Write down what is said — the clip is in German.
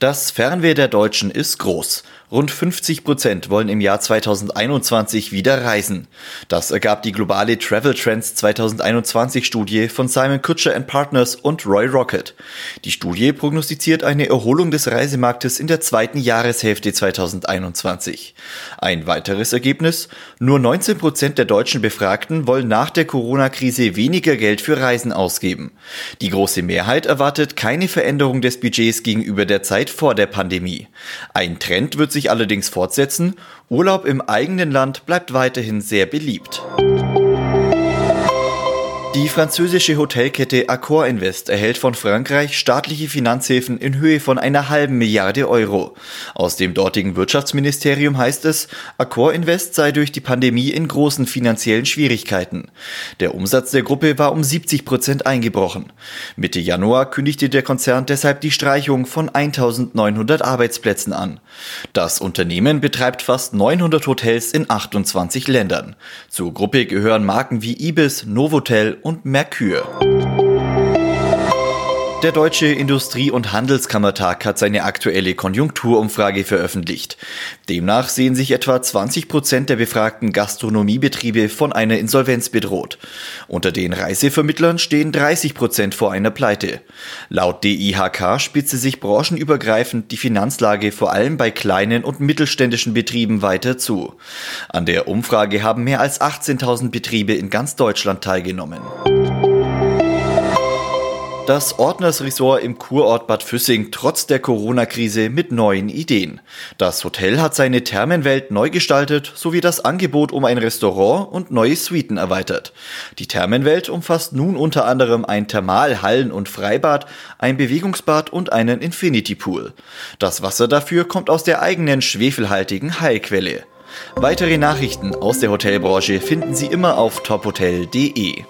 Das Fernweh der Deutschen ist groß. Rund 50 Prozent wollen im Jahr 2021 wieder reisen. Das ergab die globale Travel Trends 2021 Studie von Simon Kutscher Partners und Roy Rocket. Die Studie prognostiziert eine Erholung des Reisemarktes in der zweiten Jahreshälfte 2021. Ein weiteres Ergebnis? Nur 19 Prozent der deutschen Befragten wollen nach der Corona-Krise weniger Geld für Reisen ausgeben. Die große Mehrheit erwartet keine Veränderung des Budgets gegenüber der Zeit vor der Pandemie. Ein Trend wird sich allerdings fortsetzen. Urlaub im eigenen Land bleibt weiterhin sehr beliebt. Die französische Hotelkette Accor Invest erhält von Frankreich staatliche Finanzhilfen in Höhe von einer halben Milliarde Euro. Aus dem dortigen Wirtschaftsministerium heißt es, Accor Invest sei durch die Pandemie in großen finanziellen Schwierigkeiten. Der Umsatz der Gruppe war um 70 Prozent eingebrochen. Mitte Januar kündigte der Konzern deshalb die Streichung von 1900 Arbeitsplätzen an. Das Unternehmen betreibt fast 900 Hotels in 28 Ländern. Zur Gruppe gehören Marken wie Ibis, Novotel und Merkur. Der Deutsche Industrie- und Handelskammertag hat seine aktuelle Konjunkturumfrage veröffentlicht. Demnach sehen sich etwa 20 Prozent der befragten Gastronomiebetriebe von einer Insolvenz bedroht. Unter den Reisevermittlern stehen 30 Prozent vor einer Pleite. Laut DIHK spitze sich branchenübergreifend die Finanzlage vor allem bei kleinen und mittelständischen Betrieben weiter zu. An der Umfrage haben mehr als 18.000 Betriebe in ganz Deutschland teilgenommen. Das Ordnersresort im Kurort Bad Füssing trotz der Corona-Krise mit neuen Ideen. Das Hotel hat seine Thermenwelt neu gestaltet sowie das Angebot um ein Restaurant und neue Suiten erweitert. Die Thermenwelt umfasst nun unter anderem ein Thermal-, Hallen- und Freibad, ein Bewegungsbad und einen Infinity Pool. Das Wasser dafür kommt aus der eigenen schwefelhaltigen Heilquelle. Weitere Nachrichten aus der Hotelbranche finden Sie immer auf tophotel.de.